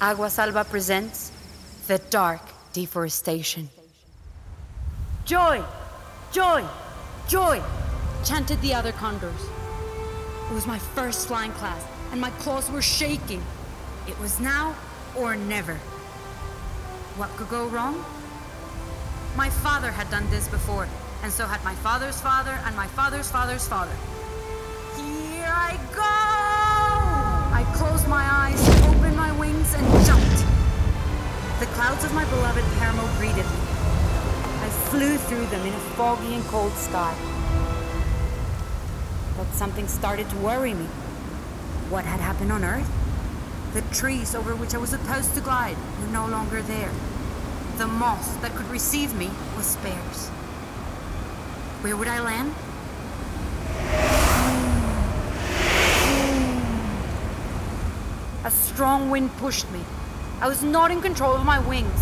Agua Salva presents The Dark Deforestation. Joy! Joy! Joy! chanted the other condors. It was my first flying class, and my claws were shaking. It was now or never. What could go wrong? My father had done this before, and so had my father's father and my father's father's father. Clouds of my beloved Paramo greeted me. I flew through them in a foggy and cold sky. But something started to worry me. What had happened on Earth? The trees over which I was supposed to glide were no longer there. The moss that could receive me was sparse. Where would I land? Hmm. Hmm. A strong wind pushed me. I was not in control of my wings.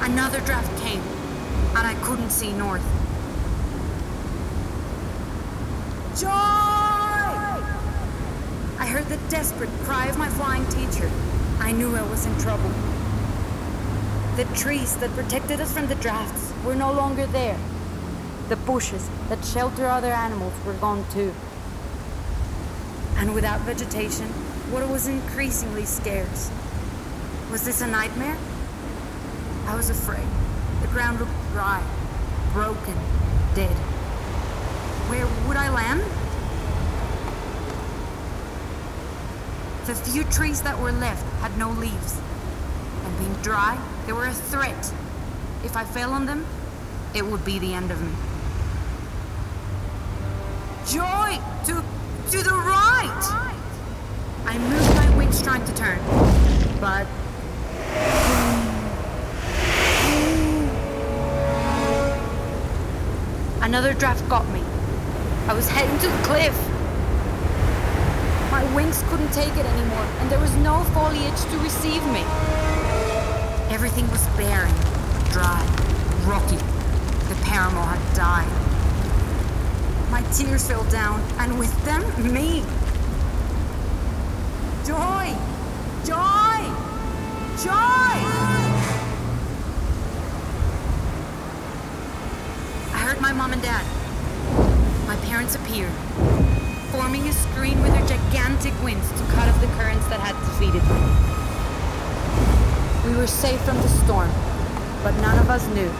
Another draft came, and I couldn't see north. Joy! I heard the desperate cry of my flying teacher. I knew I was in trouble. The trees that protected us from the drafts were no longer there. The bushes that shelter other animals were gone too. And without vegetation, water was increasingly scarce. Was this a nightmare? I was afraid. The ground looked dry, broken, dead. Where would I land? The few trees that were left had no leaves. And being dry, they were a threat. If I fell on them, it would be the end of me. Joy! To to the right! I moved my wings trying to turn. But Another draft got me. I was heading to the cliff. My wings couldn't take it anymore, and there was no foliage to receive me. Everything was barren, dry, rocky. The Paramo had died. My tears fell down, and with them, me. Joy! Joy! Joy! I heard my mom and dad. My parents appeared, forming a screen with their gigantic wings to cut off the currents that had defeated me. We were safe from the storm, but none of us knew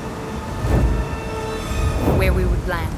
where we would land.